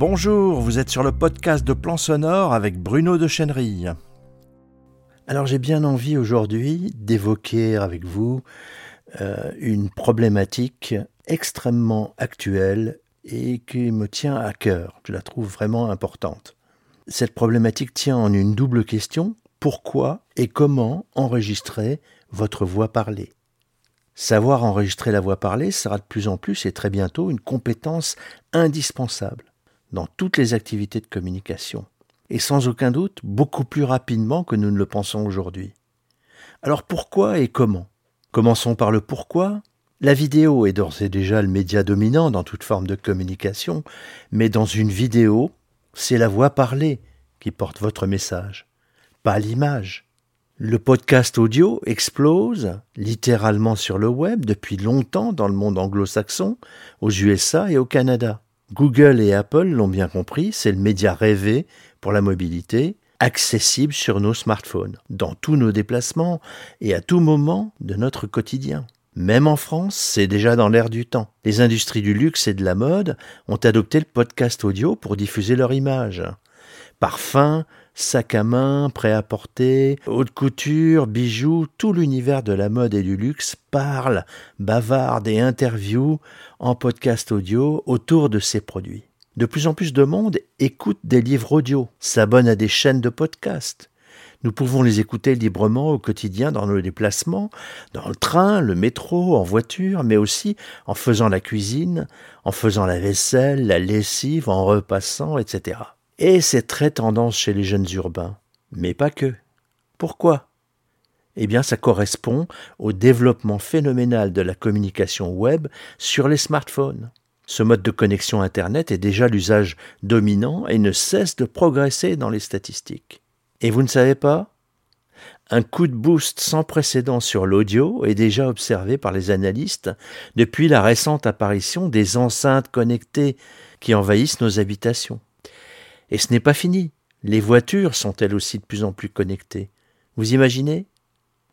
Bonjour, vous êtes sur le podcast de Plan Sonore avec Bruno de Chenery. Alors j'ai bien envie aujourd'hui d'évoquer avec vous euh, une problématique extrêmement actuelle et qui me tient à cœur. Je la trouve vraiment importante. Cette problématique tient en une double question. Pourquoi et comment enregistrer votre voix parlée? Savoir enregistrer la voix parlée sera de plus en plus et très bientôt une compétence indispensable dans toutes les activités de communication, et sans aucun doute beaucoup plus rapidement que nous ne le pensons aujourd'hui. Alors pourquoi et comment? Commençons par le pourquoi. La vidéo est d'ores et déjà le média dominant dans toute forme de communication, mais dans une vidéo, c'est la voix parlée qui porte votre message, pas l'image. Le podcast audio explose littéralement sur le web depuis longtemps dans le monde anglo-saxon, aux USA et au Canada. Google et Apple l'ont bien compris, c'est le média rêvé pour la mobilité, accessible sur nos smartphones, dans tous nos déplacements et à tout moment de notre quotidien. Même en France, c'est déjà dans l'air du temps. Les industries du luxe et de la mode ont adopté le podcast audio pour diffuser leur image. Parfums, sacs à main, prêt à porter, haute couture, bijoux, tout l'univers de la mode et du luxe parle, bavarde et interview en podcast audio autour de ces produits. De plus en plus de monde écoute des livres audio, s'abonne à des chaînes de podcast. Nous pouvons les écouter librement au quotidien dans nos déplacements, dans le train, le métro, en voiture, mais aussi en faisant la cuisine, en faisant la vaisselle, la lessive, en repassant, etc. Et c'est très tendance chez les jeunes urbains. Mais pas que. Pourquoi? Eh bien, ça correspond au développement phénoménal de la communication web sur les smartphones. Ce mode de connexion Internet est déjà l'usage dominant et ne cesse de progresser dans les statistiques. Et vous ne savez pas? Un coup de boost sans précédent sur l'audio est déjà observé par les analystes depuis la récente apparition des enceintes connectées qui envahissent nos habitations. Et ce n'est pas fini. Les voitures sont elles aussi de plus en plus connectées. Vous imaginez?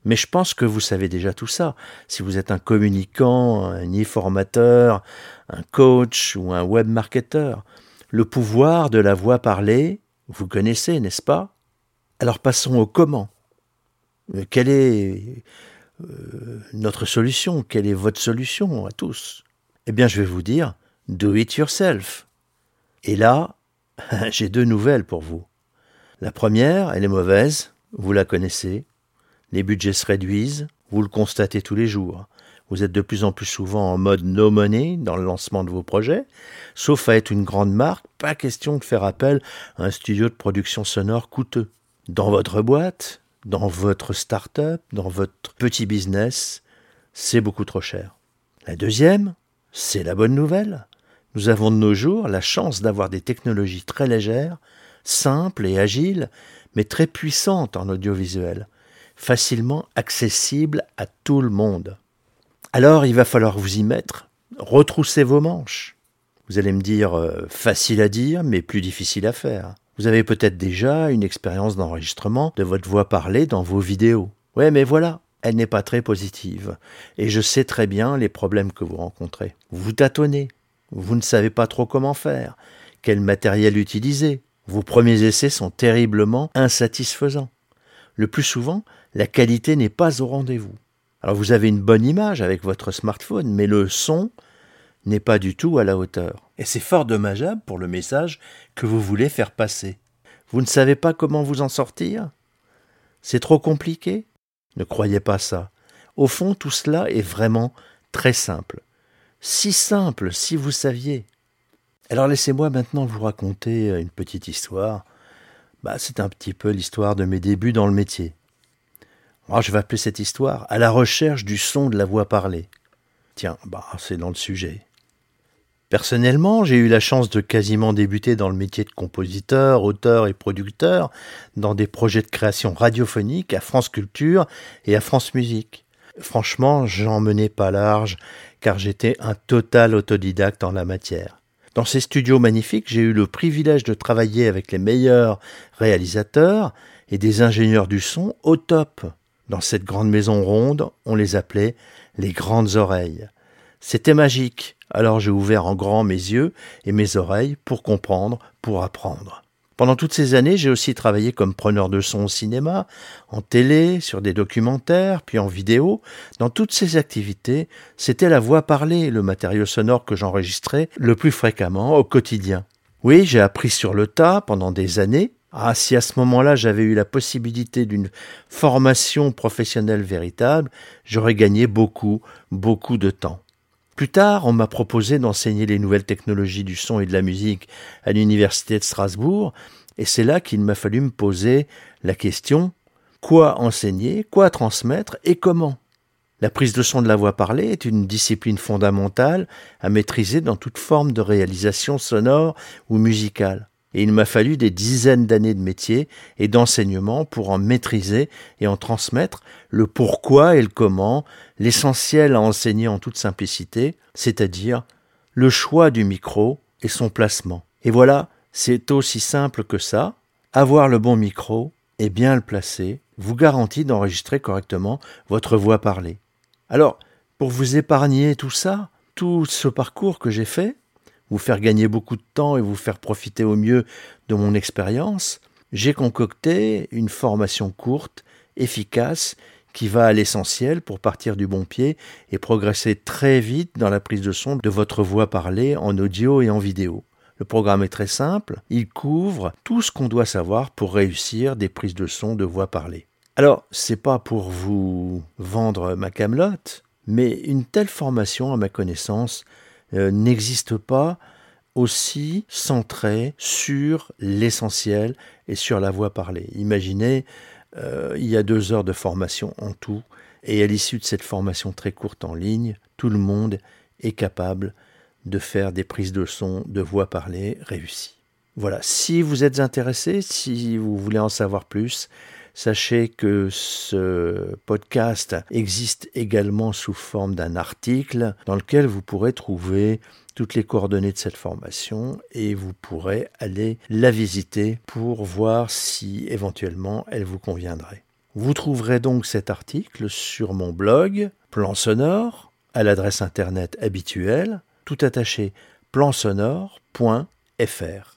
Mais je pense que vous savez déjà tout ça. Si vous êtes un communicant, un e-formateur, un coach ou un web marketeur, le pouvoir de la voix parlée, vous connaissez, n'est-ce pas? Alors passons au comment. Euh, quelle est euh, notre solution? Quelle est votre solution à tous? Eh bien, je vais vous dire, do it yourself. Et là, J'ai deux nouvelles pour vous. La première, elle est mauvaise, vous la connaissez. Les budgets se réduisent, vous le constatez tous les jours. Vous êtes de plus en plus souvent en mode no money dans le lancement de vos projets. Sauf à être une grande marque, pas question de faire appel à un studio de production sonore coûteux. Dans votre boîte, dans votre start-up, dans votre petit business, c'est beaucoup trop cher. La deuxième, c'est la bonne nouvelle. Nous avons de nos jours la chance d'avoir des technologies très légères, simples et agiles, mais très puissantes en audiovisuel, facilement accessibles à tout le monde. Alors il va falloir vous y mettre, retrousser vos manches. Vous allez me dire euh, facile à dire, mais plus difficile à faire. Vous avez peut-être déjà une expérience d'enregistrement de votre voix parlée dans vos vidéos. Ouais, mais voilà, elle n'est pas très positive. Et je sais très bien les problèmes que vous rencontrez. Vous tâtonnez, vous ne savez pas trop comment faire, quel matériel utiliser. Vos premiers essais sont terriblement insatisfaisants. Le plus souvent, la qualité n'est pas au rendez-vous. Alors vous avez une bonne image avec votre smartphone, mais le son n'est pas du tout à la hauteur. Et c'est fort dommageable pour le message que vous voulez faire passer. Vous ne savez pas comment vous en sortir? C'est trop compliqué? Ne croyez pas ça. Au fond, tout cela est vraiment très simple. Si simple, si vous saviez. Alors laissez-moi maintenant vous raconter une petite histoire. Bah, c'est un petit peu l'histoire de mes débuts dans le métier. Moi, je vais appeler cette histoire à la recherche du son de la voix parlée. Tiens, bah, c'est dans le sujet. Personnellement, j'ai eu la chance de quasiment débuter dans le métier de compositeur, auteur et producteur dans des projets de création radiophonique à France Culture et à France Musique. Franchement, j'en menais pas large, car j'étais un total autodidacte en la matière. Dans ces studios magnifiques, j'ai eu le privilège de travailler avec les meilleurs réalisateurs et des ingénieurs du son au top. Dans cette grande maison ronde, on les appelait les grandes oreilles. C'était magique. Alors j'ai ouvert en grand mes yeux et mes oreilles pour comprendre, pour apprendre. Pendant toutes ces années, j'ai aussi travaillé comme preneur de son au cinéma, en télé, sur des documentaires, puis en vidéo. Dans toutes ces activités, c'était la voix parlée, le matériau sonore que j'enregistrais le plus fréquemment au quotidien. Oui, j'ai appris sur le tas pendant des années. Ah, si à ce moment-là j'avais eu la possibilité d'une formation professionnelle véritable, j'aurais gagné beaucoup, beaucoup de temps. Plus tard, on m'a proposé d'enseigner les nouvelles technologies du son et de la musique à l'université de Strasbourg, et c'est là qu'il m'a fallu me poser la question quoi enseigner, quoi transmettre et comment? La prise de son de la voix parlée est une discipline fondamentale à maîtriser dans toute forme de réalisation sonore ou musicale et il m'a fallu des dizaines d'années de métier et d'enseignement pour en maîtriser et en transmettre le pourquoi et le comment, l'essentiel à enseigner en toute simplicité, c'est-à-dire le choix du micro et son placement. Et voilà, c'est aussi simple que ça. Avoir le bon micro et bien le placer vous garantit d'enregistrer correctement votre voix parlée. Alors, pour vous épargner tout ça, tout ce parcours que j'ai fait, vous faire gagner beaucoup de temps et vous faire profiter au mieux de mon expérience, j'ai concocté une formation courte, efficace, qui va à l'essentiel pour partir du bon pied et progresser très vite dans la prise de son de votre voix parlée en audio et en vidéo. Le programme est très simple, il couvre tout ce qu'on doit savoir pour réussir des prises de son de voix parlée. Alors, c'est pas pour vous vendre ma camelote, mais une telle formation, à ma connaissance, euh, n'existe pas aussi centré sur l'essentiel et sur la voix parlée. Imaginez, euh, il y a deux heures de formation en tout, et à l'issue de cette formation très courte en ligne, tout le monde est capable de faire des prises de son de voix parlée réussies. Voilà, si vous êtes intéressé, si vous voulez en savoir plus, Sachez que ce podcast existe également sous forme d'un article dans lequel vous pourrez trouver toutes les coordonnées de cette formation et vous pourrez aller la visiter pour voir si éventuellement elle vous conviendrait. Vous trouverez donc cet article sur mon blog Plan Sonore à l'adresse internet habituelle tout attaché plansonore.fr.